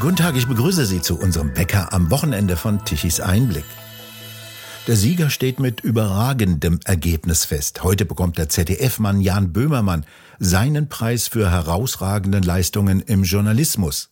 Guten Tag, ich begrüße Sie zu unserem Bäcker am Wochenende von Tichys Einblick. Der Sieger steht mit überragendem Ergebnis fest. Heute bekommt der ZDF-Mann Jan Böhmermann seinen Preis für herausragende Leistungen im Journalismus.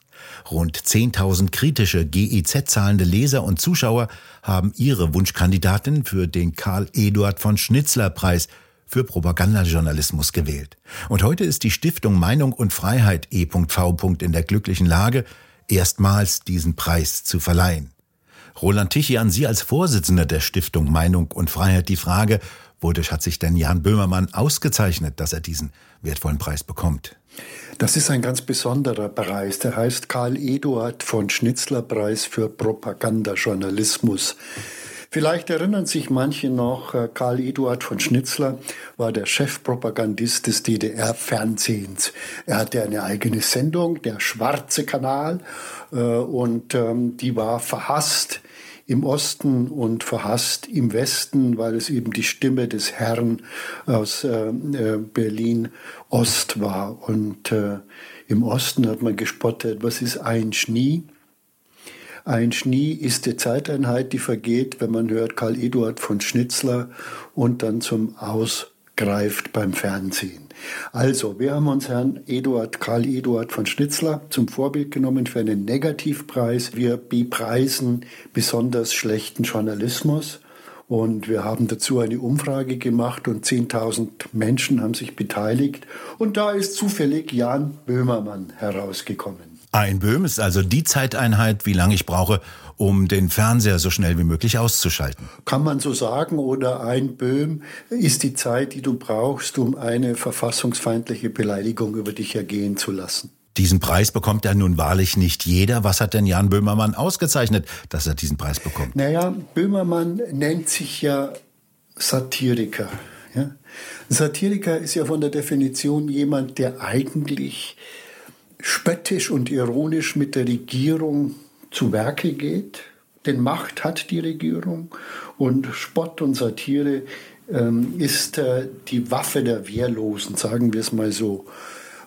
Rund 10.000 kritische GEZ-zahlende Leser und Zuschauer haben ihre Wunschkandidatin für den Karl Eduard von Schnitzler Preis für Propagandajournalismus gewählt. Und heute ist die Stiftung Meinung und Freiheit E.V. in der glücklichen Lage, erstmals diesen Preis zu verleihen. Roland Tichy, an Sie als Vorsitzender der Stiftung Meinung und Freiheit die Frage, wodurch hat sich denn Jan Böhmermann ausgezeichnet, dass er diesen wertvollen Preis bekommt? Das ist ein ganz besonderer Preis. Der heißt Karl Eduard von Schnitzler Preis für Propagandajournalismus. Vielleicht erinnern sich manche noch, äh, Karl Eduard von Schnitzler war der Chefpropagandist des DDR-Fernsehens. Er hatte eine eigene Sendung, der Schwarze Kanal, äh, und ähm, die war verhasst im Osten und verhasst im Westen, weil es eben die Stimme des Herrn aus äh, Berlin Ost war. Und im Osten hat man gespottet, was ist ein Schnie? Ein Schnie ist die Zeiteinheit, die vergeht, wenn man hört Karl Eduard von Schnitzler und dann zum Ausgreift beim Fernsehen. Also, wir haben uns Herrn Eduard, Karl Eduard von Schnitzler zum Vorbild genommen für einen Negativpreis. Wir bepreisen besonders schlechten Journalismus. Und wir haben dazu eine Umfrage gemacht und 10.000 Menschen haben sich beteiligt. Und da ist zufällig Jan Böhmermann herausgekommen. Ein Böhm ist also die Zeiteinheit, wie lange ich brauche, um den Fernseher so schnell wie möglich auszuschalten. Kann man so sagen, oder ein Böhm ist die Zeit, die du brauchst, um eine verfassungsfeindliche Beleidigung über dich ergehen zu lassen. Diesen Preis bekommt ja nun wahrlich nicht jeder. Was hat denn Jan Böhmermann ausgezeichnet, dass er diesen Preis bekommt? Naja, Böhmermann nennt sich ja Satiriker. Ja? Satiriker ist ja von der Definition jemand, der eigentlich spöttisch und ironisch mit der Regierung zu Werke geht. Denn Macht hat die Regierung und Spott und Satire ähm, ist äh, die Waffe der Wehrlosen, sagen wir es mal so.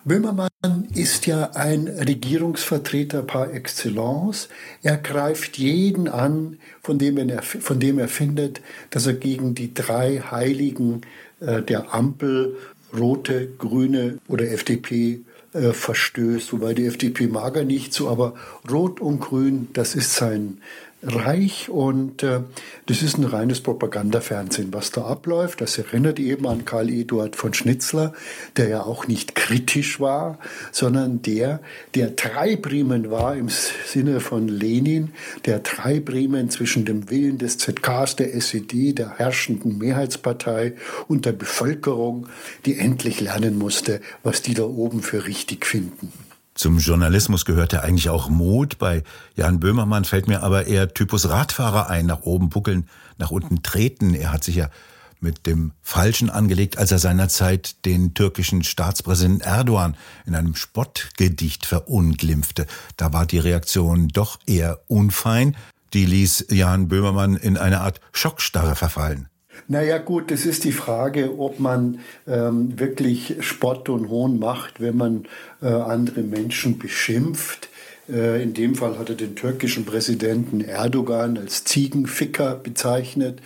Böhmermann ist ja ein Regierungsvertreter par excellence. Er greift jeden an, von dem er, von dem er findet, dass er gegen die drei Heiligen äh, der Ampel, Rote, Grüne oder FDP, äh, verstößt, wobei die FDP mag er nicht so, aber Rot und Grün, das ist sein Reich und äh, das ist ein reines Propagandafernsehen, was da abläuft. Das erinnert eben an Karl Eduard von Schnitzler, der ja auch nicht kritisch war, sondern der, der Treibriemen war im Sinne von Lenin, der Treibriemen zwischen dem Willen des ZKs, der SED, der herrschenden Mehrheitspartei und der Bevölkerung, die endlich lernen musste, was die da oben für richtig finden. Zum Journalismus gehörte eigentlich auch Mut. Bei Jan Böhmermann fällt mir aber eher Typus Radfahrer ein, nach oben buckeln, nach unten treten. Er hat sich ja mit dem Falschen angelegt, als er seinerzeit den türkischen Staatspräsidenten Erdogan in einem Spottgedicht verunglimpfte. Da war die Reaktion doch eher unfein. Die ließ Jan Böhmermann in eine Art Schockstarre verfallen. Naja gut, das ist die Frage, ob man ähm, wirklich Spott und Hohn macht, wenn man äh, andere Menschen beschimpft. Äh, in dem Fall hat er den türkischen Präsidenten Erdogan als Ziegenficker bezeichnet.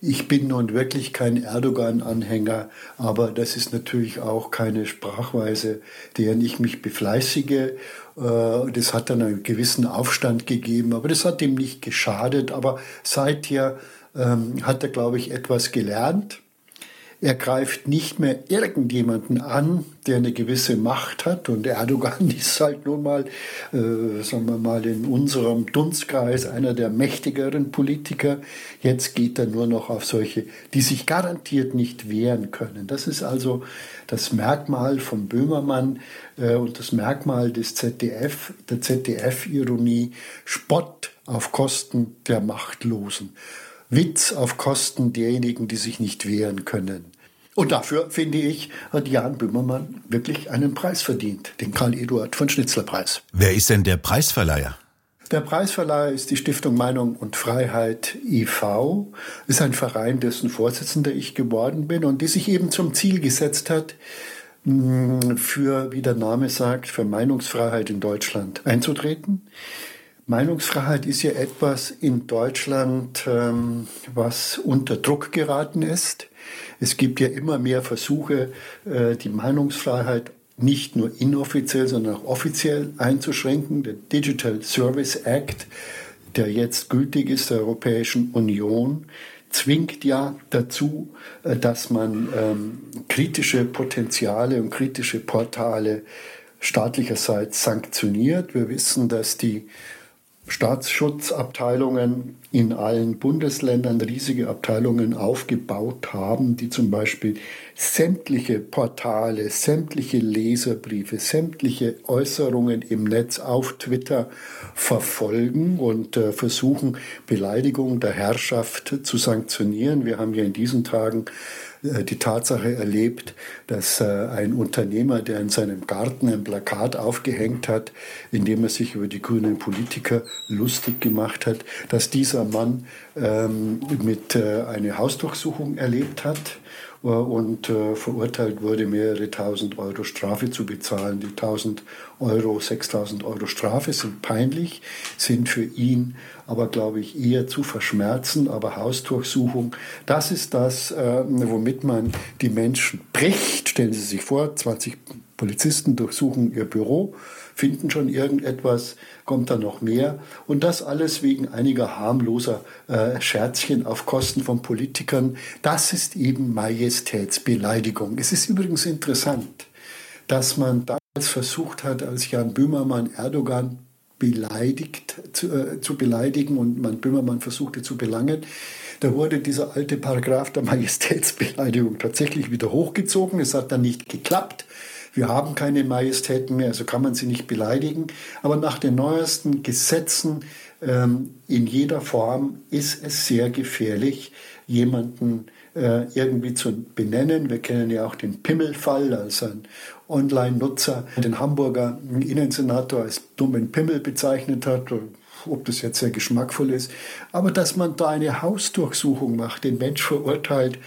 Ich bin nun wirklich kein Erdogan-Anhänger, aber das ist natürlich auch keine Sprachweise, deren ich mich befleißige. Äh, das hat dann einen gewissen Aufstand gegeben, aber das hat ihm nicht geschadet. Aber seither ähm, hat er, glaube ich, etwas gelernt. Er greift nicht mehr irgendjemanden an, der eine gewisse Macht hat. Und Erdogan ist halt nun mal, äh, sagen wir mal, in unserem Dunstkreis einer der mächtigeren Politiker. Jetzt geht er nur noch auf solche, die sich garantiert nicht wehren können. Das ist also das Merkmal von Böhmermann äh, und das Merkmal des ZDF, der ZDF-Ironie, Spott auf Kosten der Machtlosen. Witz auf Kosten derjenigen, die sich nicht wehren können. Und dafür, finde ich, hat Jan Böhmermann wirklich einen Preis verdient, den Karl-Eduard von Schnitzler-Preis. Wer ist denn der Preisverleiher? Der Preisverleiher ist die Stiftung Meinung und Freiheit e.V., ist ein Verein, dessen Vorsitzender ich geworden bin und die sich eben zum Ziel gesetzt hat, für, wie der Name sagt, für Meinungsfreiheit in Deutschland einzutreten. Meinungsfreiheit ist ja etwas in Deutschland, ähm, was unter Druck geraten ist. Es gibt ja immer mehr Versuche, äh, die Meinungsfreiheit nicht nur inoffiziell, sondern auch offiziell einzuschränken. Der Digital Service Act, der jetzt gültig ist der Europäischen Union, zwingt ja dazu, äh, dass man ähm, kritische Potenziale und kritische Portale staatlicherseits sanktioniert. Wir wissen, dass die Staatsschutzabteilungen in allen Bundesländern riesige Abteilungen aufgebaut haben, die zum Beispiel sämtliche Portale, sämtliche Leserbriefe, sämtliche Äußerungen im Netz auf Twitter verfolgen und äh, versuchen, Beleidigung der Herrschaft zu sanktionieren. Wir haben ja in diesen Tagen äh, die Tatsache erlebt, dass äh, ein Unternehmer, der in seinem Garten ein Plakat aufgehängt hat, in dem er sich über die grünen Politiker lustig gemacht hat, dass dieser Mann ähm, mit äh, eine Hausdurchsuchung erlebt hat und äh, verurteilt wurde, mehrere tausend Euro Strafe zu bezahlen. Die tausend Euro, 6000 Euro Strafe sind peinlich, sind für ihn aber, glaube ich, eher zu verschmerzen. Aber Hausdurchsuchung, das ist das, äh, womit man die Menschen bricht. Stellen Sie sich vor, 20 Polizisten durchsuchen ihr Büro finden schon irgendetwas, kommt dann noch mehr. Und das alles wegen einiger harmloser äh, Scherzchen auf Kosten von Politikern. Das ist eben Majestätsbeleidigung. Es ist übrigens interessant, dass man damals versucht hat, als Jan Böhmermann Erdogan beleidigt, zu, äh, zu beleidigen und man Böhmermann versuchte zu belangen. Da wurde dieser alte Paragraph der Majestätsbeleidigung tatsächlich wieder hochgezogen. Es hat dann nicht geklappt. Wir haben keine Majestäten mehr, also kann man sie nicht beleidigen. Aber nach den neuesten Gesetzen ähm, in jeder Form ist es sehr gefährlich, jemanden irgendwie zu benennen. Wir kennen ja auch den Pimmelfall, als ein Online-Nutzer den Hamburger Innensenator als dummen Pimmel bezeichnet hat ob das jetzt sehr geschmackvoll ist, aber dass man da eine Hausdurchsuchung macht, den Mensch verurteilt,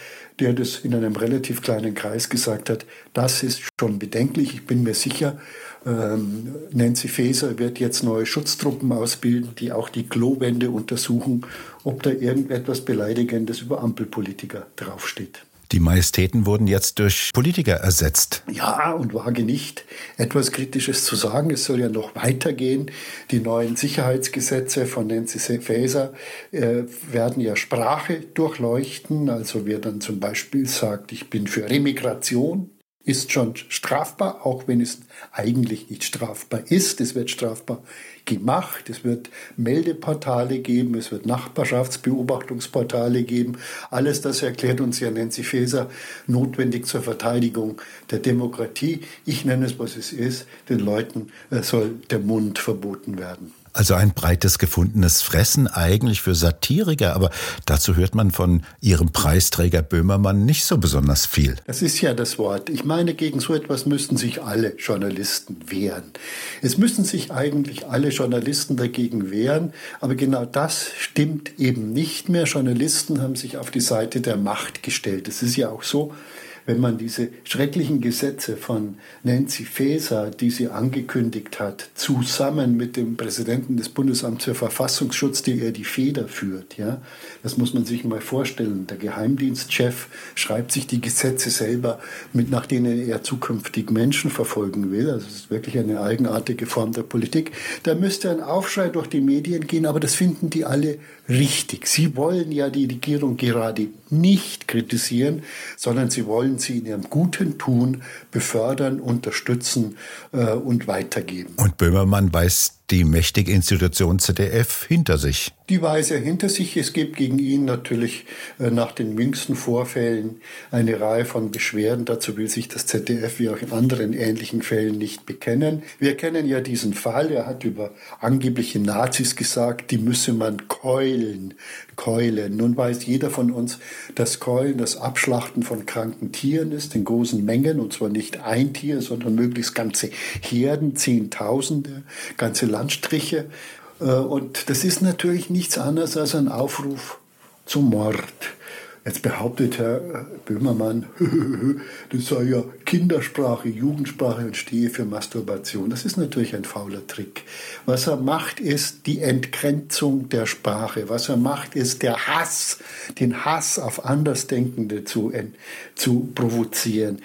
der das in einem relativ kleinen Kreis gesagt hat, das ist schon bedenklich. Ich bin mir sicher, ähm, Nancy Faeser wird jetzt neue Schutztruppen ausbilden, die auch die Klowände untersuchen, ob da irgendetwas Beleidigendes über Ampelpolitiker draufsteht. Die Majestäten wurden jetzt durch Politiker ersetzt. Ja, und wage nicht, etwas Kritisches zu sagen. Es soll ja noch weitergehen. Die neuen Sicherheitsgesetze von Nancy Faeser äh, werden ja Sprache durchleuchten. Also wer dann zum Beispiel sagt, ich bin für Remigration, ist schon strafbar, auch wenn es eigentlich nicht strafbar ist. Es wird strafbar gemacht. Es wird Meldeportale geben, es wird Nachbarschaftsbeobachtungsportale geben. Alles das erklärt uns ja Nancy Faeser notwendig zur Verteidigung der Demokratie. Ich nenne es, was es ist. Den Leuten äh, soll der Mund verboten werden. Also ein breites gefundenes Fressen eigentlich für Satiriker, aber dazu hört man von ihrem Preisträger Böhmermann nicht so besonders viel. Das ist ja das Wort. Ich meine, gegen so etwas müssten sich alle Journalisten wehren. Es müssen sich eigentlich alle Journalisten dagegen wehren, aber genau das stimmt eben nicht mehr. Journalisten haben sich auf die Seite der Macht gestellt. Es ist ja auch so, wenn man diese schrecklichen Gesetze von Nancy Faeser, die sie angekündigt hat, zusammen mit dem Präsidenten des Bundesamts für Verfassungsschutz, der er die Feder führt, ja, das muss man sich mal vorstellen. Der Geheimdienstchef schreibt sich die Gesetze selber, mit nach denen er zukünftig Menschen verfolgen will. Also es ist wirklich eine eigenartige Form der Politik. Da müsste ein Aufschrei durch die Medien gehen, aber das finden die alle richtig. Sie wollen ja die Regierung gerade nicht kritisieren, sondern sie wollen sie in ihrem guten Tun befördern, unterstützen äh, und weitergeben. Und Böhmermann weiß die mächtige Institution ZDF hinter sich. Die weiß er hinter sich. Es gibt gegen ihn natürlich äh, nach den jüngsten Vorfällen eine Reihe von Beschwerden. Dazu will sich das ZDF wie auch in anderen ähnlichen Fällen nicht bekennen. Wir kennen ja diesen Fall. Er hat über angebliche Nazis gesagt, die müsse man keulen. Keulen. Nun weiß jeder von uns, dass Keulen das Abschlachten von kranken Tieren ist, in großen Mengen, und zwar nicht ein Tier, sondern möglichst ganze Herden, Zehntausende, ganze Landstriche. Äh, und das ist natürlich nichts anderes als ein Aufruf zum Mord. Jetzt behauptet Herr Böhmermann, das sei ja Kindersprache, Jugendsprache und stehe für Masturbation. Das ist natürlich ein fauler Trick. Was er macht, ist die Entgrenzung der Sprache. Was er macht, ist der Hass, den Hass auf Andersdenkende zu, zu provozieren.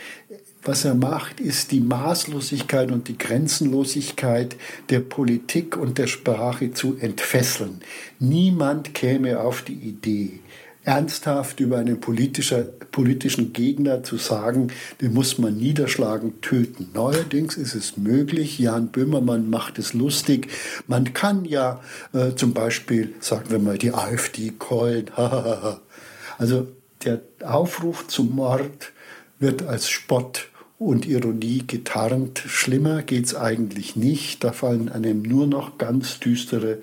Was er macht, ist die Maßlosigkeit und die Grenzenlosigkeit der Politik und der Sprache zu entfesseln. Niemand käme auf die Idee, ernsthaft über einen politischen Gegner zu sagen, den muss man niederschlagen, töten. Neuerdings ist es möglich, Jan Böhmermann macht es lustig. Man kann ja äh, zum Beispiel, sagen wir mal, die AfD callen. also der Aufruf zum Mord wird als Spott und Ironie getarnt. Schlimmer geht's eigentlich nicht. Da fallen einem nur noch ganz düstere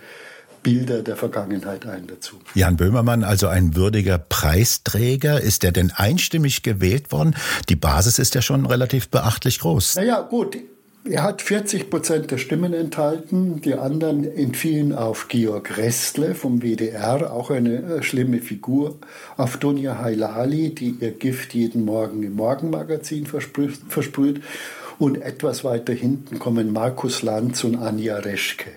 Bilder der Vergangenheit ein dazu. Jan Böhmermann, also ein würdiger Preisträger. Ist er denn einstimmig gewählt worden? Die Basis ist ja schon relativ beachtlich groß. Naja, gut. Er hat 40 Prozent der Stimmen enthalten. Die anderen entfielen auf Georg Restle vom WDR, auch eine äh, schlimme Figur. Auf Dunja Hailali, die ihr Gift jeden Morgen im Morgenmagazin versprüht. Und etwas weiter hinten kommen Markus Lanz und Anja Reschke.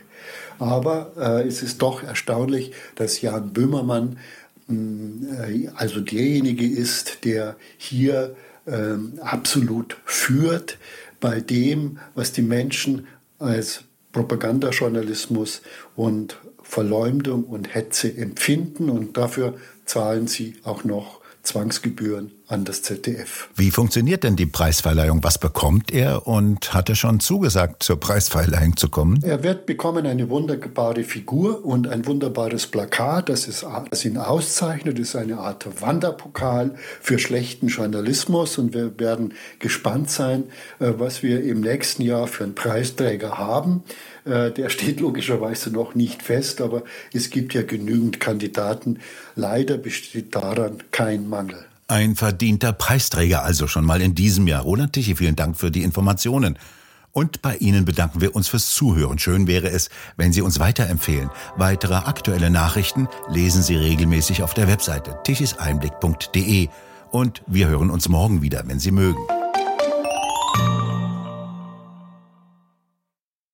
Aber äh, es ist doch erstaunlich, dass Jan Böhmermann mh, äh, also derjenige ist, der hier äh, absolut führt bei dem, was die Menschen als Propagandajournalismus und Verleumdung und Hetze empfinden. Und dafür zahlen sie auch noch Zwangsgebühren an das ZDF. Wie funktioniert denn die Preisverleihung? Was bekommt er und hat er schon zugesagt, zur Preisverleihung zu kommen? Er wird bekommen eine wunderbare Figur und ein wunderbares Plakat, das, ist, das ihn auszeichnet. Das ist eine Art Wanderpokal für schlechten Journalismus und wir werden gespannt sein, äh, was wir im nächsten Jahr für einen Preisträger haben. Äh, der steht logischerweise noch nicht fest, aber es gibt ja genügend Kandidaten. Leider besteht daran kein Mangel. Ein verdienter Preisträger also schon mal in diesem Jahr. Roland Tichy, vielen Dank für die Informationen. Und bei Ihnen bedanken wir uns fürs Zuhören. Schön wäre es, wenn Sie uns weiterempfehlen. Weitere aktuelle Nachrichten lesen Sie regelmäßig auf der Webseite tichiseinblick.de. Und wir hören uns morgen wieder, wenn Sie mögen.